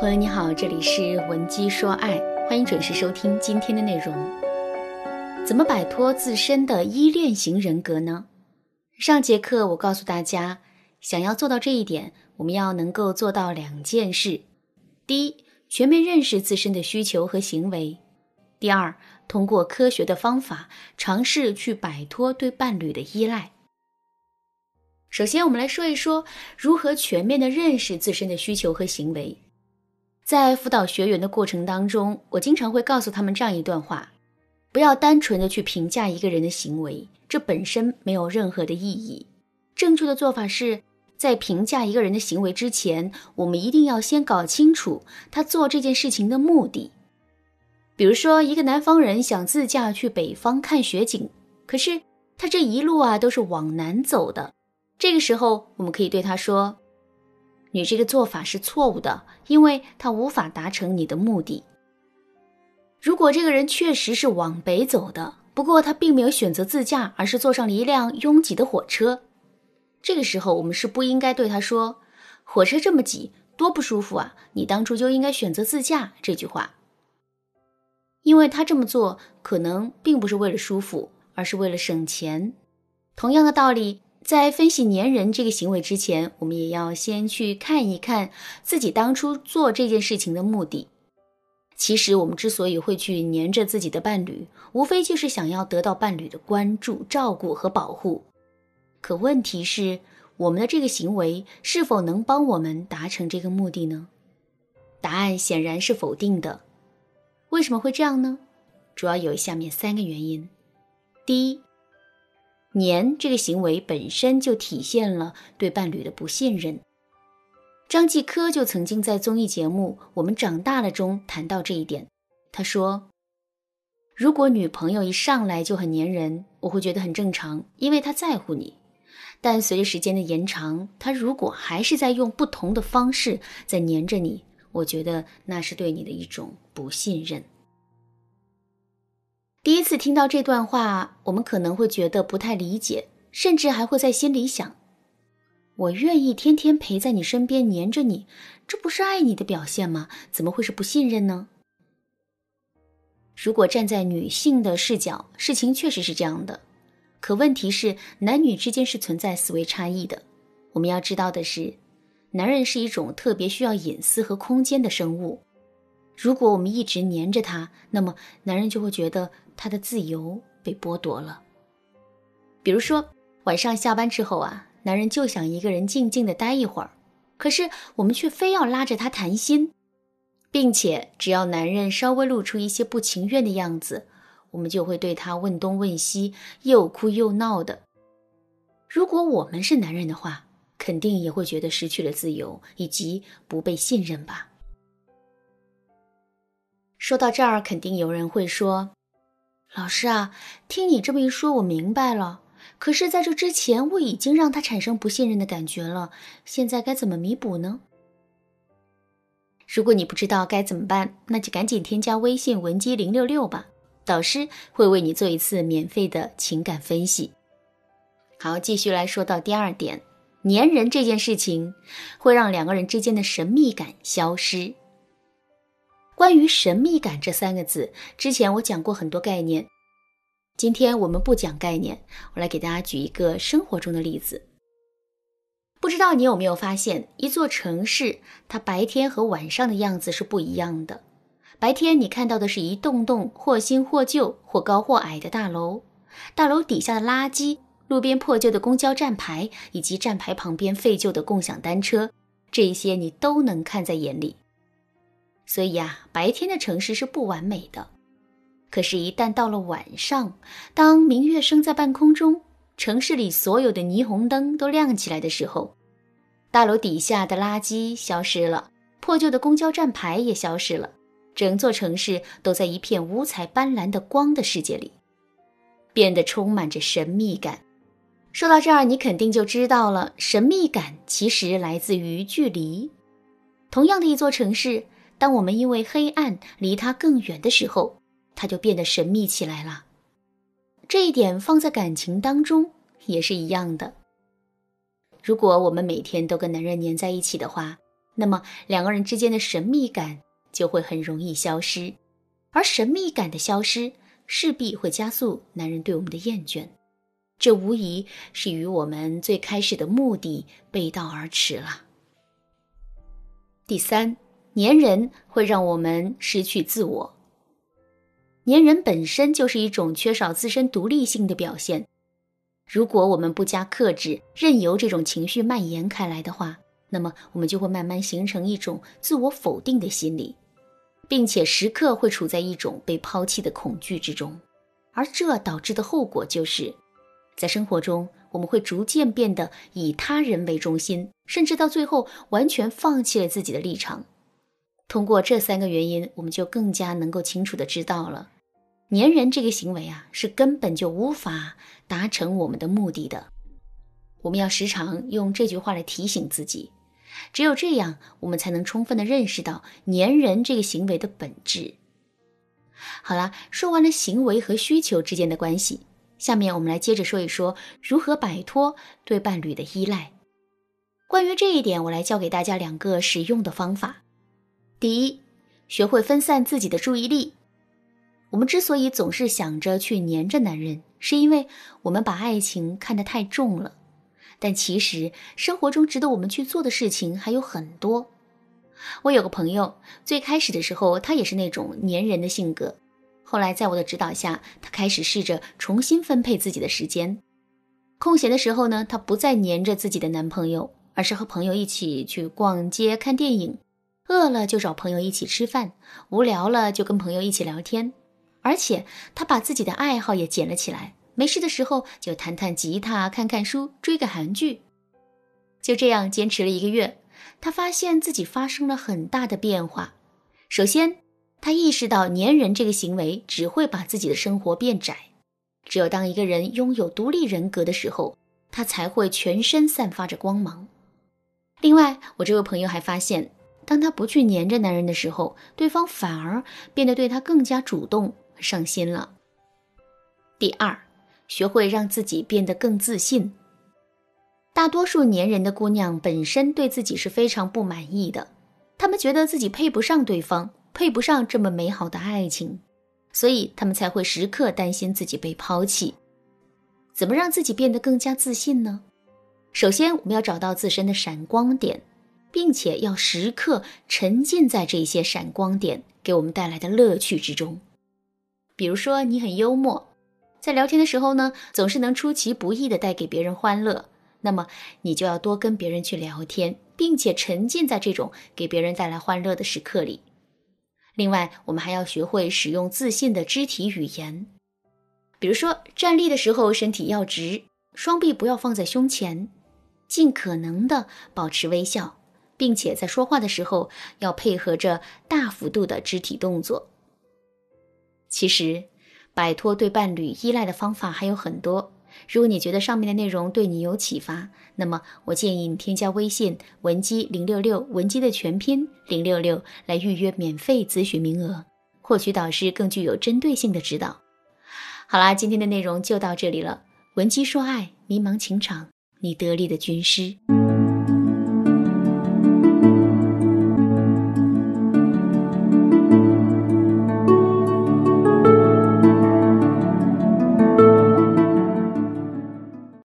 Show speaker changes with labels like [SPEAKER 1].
[SPEAKER 1] 朋友你好，这里是文姬说爱，欢迎准时收听今天的内容。怎么摆脱自身的依恋型人格呢？上节课我告诉大家，想要做到这一点，我们要能够做到两件事：第一，全面认识自身的需求和行为；第二，通过科学的方法尝试去摆脱对伴侣的依赖。首先，我们来说一说如何全面的认识自身的需求和行为。在辅导学员的过程当中，我经常会告诉他们这样一段话：不要单纯的去评价一个人的行为，这本身没有任何的意义。正确的做法是在评价一个人的行为之前，我们一定要先搞清楚他做这件事情的目的。比如说，一个南方人想自驾去北方看雪景，可是他这一路啊都是往南走的。这个时候，我们可以对他说。你这个做法是错误的，因为他无法达成你的目的。如果这个人确实是往北走的，不过他并没有选择自驾，而是坐上了一辆拥挤的火车，这个时候我们是不应该对他说：“火车这么挤，多不舒服啊！你当初就应该选择自驾。”这句话，因为他这么做可能并不是为了舒服，而是为了省钱。同样的道理。在分析粘人这个行为之前，我们也要先去看一看自己当初做这件事情的目的。其实，我们之所以会去粘着自己的伴侣，无非就是想要得到伴侣的关注、照顾和保护。可问题是，我们的这个行为是否能帮我们达成这个目的呢？答案显然是否定的。为什么会这样呢？主要有下面三个原因。第一，黏这个行为本身就体现了对伴侣的不信任。张继科就曾经在综艺节目《我们长大了》中谈到这一点。他说：“如果女朋友一上来就很粘人，我会觉得很正常，因为她在乎你。但随着时间的延长，她如果还是在用不同的方式在粘着你，我觉得那是对你的一种不信任。”第一次听到这段话，我们可能会觉得不太理解，甚至还会在心里想：我愿意天天陪在你身边，黏着你，这不是爱你的表现吗？怎么会是不信任呢？如果站在女性的视角，事情确实是这样的。可问题是，男女之间是存在思维差异的。我们要知道的是，男人是一种特别需要隐私和空间的生物。如果我们一直黏着他，那么男人就会觉得。他的自由被剥夺了。比如说，晚上下班之后啊，男人就想一个人静静的待一会儿，可是我们却非要拉着他谈心，并且只要男人稍微露出一些不情愿的样子，我们就会对他问东问西，又哭又闹的。如果我们是男人的话，肯定也会觉得失去了自由以及不被信任吧。说到这儿，肯定有人会说。老师啊，听你这么一说，我明白了。可是，在这之前，我已经让他产生不信任的感觉了。现在该怎么弥补呢？如果你不知道该怎么办，那就赶紧添加微信文姬零六六吧，导师会为你做一次免费的情感分析。好，继续来说到第二点，粘人这件事情会让两个人之间的神秘感消失。关于神秘感这三个字，之前我讲过很多概念。今天我们不讲概念，我来给大家举一个生活中的例子。不知道你有没有发现，一座城市它白天和晚上的样子是不一样的。白天你看到的是一栋栋或新或旧、或高或矮的大楼，大楼底下的垃圾、路边破旧的公交站牌以及站牌旁边废旧的共享单车，这些你都能看在眼里。所以啊，白天的城市是不完美的。可是，一旦到了晚上，当明月升在半空中，城市里所有的霓虹灯都亮起来的时候，大楼底下的垃圾消失了，破旧的公交站牌也消失了，整座城市都在一片五彩斑斓的光的世界里，变得充满着神秘感。说到这儿，你肯定就知道了，神秘感其实来自于距离。同样的一座城市。当我们因为黑暗离他更远的时候，他就变得神秘起来了。这一点放在感情当中也是一样的。如果我们每天都跟男人黏在一起的话，那么两个人之间的神秘感就会很容易消失，而神秘感的消失势必会加速男人对我们的厌倦，这无疑是与我们最开始的目的背道而驰了。第三，粘人会让我们失去自我。粘人本身就是一种缺少自身独立性的表现。如果我们不加克制，任由这种情绪蔓延开来的话，那么我们就会慢慢形成一种自我否定的心理，并且时刻会处在一种被抛弃的恐惧之中。而这导致的后果就是，在生活中我们会逐渐变得以他人为中心，甚至到最后完全放弃了自己的立场。通过这三个原因，我们就更加能够清楚的知道了。粘人这个行为啊，是根本就无法达成我们的目的的。我们要时常用这句话来提醒自己，只有这样，我们才能充分的认识到粘人这个行为的本质。好了，说完了行为和需求之间的关系，下面我们来接着说一说如何摆脱对伴侣的依赖。关于这一点，我来教给大家两个实用的方法。第一，学会分散自己的注意力。我们之所以总是想着去黏着男人，是因为我们把爱情看得太重了。但其实生活中值得我们去做的事情还有很多。我有个朋友，最开始的时候他也是那种黏人的性格，后来在我的指导下，他开始试着重新分配自己的时间。空闲的时候呢，他不再黏着自己的男朋友，而是和朋友一起去逛街、看电影，饿了就找朋友一起吃饭，无聊了就跟朋友一起聊天。而且他把自己的爱好也捡了起来，没事的时候就弹弹吉他、看看书、追个韩剧。就这样坚持了一个月，他发现自己发生了很大的变化。首先，他意识到粘人这个行为只会把自己的生活变窄。只有当一个人拥有独立人格的时候，他才会全身散发着光芒。另外，我这位朋友还发现，当他不去粘着男人的时候，对方反而变得对他更加主动。上心了。第二，学会让自己变得更自信。大多数粘人的姑娘本身对自己是非常不满意的，她们觉得自己配不上对方，配不上这么美好的爱情，所以她们才会时刻担心自己被抛弃。怎么让自己变得更加自信呢？首先，我们要找到自身的闪光点，并且要时刻沉浸在这些闪光点给我们带来的乐趣之中。比如说，你很幽默，在聊天的时候呢，总是能出其不意的带给别人欢乐，那么你就要多跟别人去聊天，并且沉浸在这种给别人带来欢乐的时刻里。另外，我们还要学会使用自信的肢体语言，比如说站立的时候身体要直，双臂不要放在胸前，尽可能的保持微笑，并且在说话的时候要配合着大幅度的肢体动作。其实，摆脱对伴侣依赖的方法还有很多。如果你觉得上面的内容对你有启发，那么我建议你添加微信文姬零六六，文姬的全拼零六六，来预约免费咨询名额，获取导师更具有针对性的指导。好啦，今天的内容就到这里了。文姬说爱，迷茫情场，你得力的军师。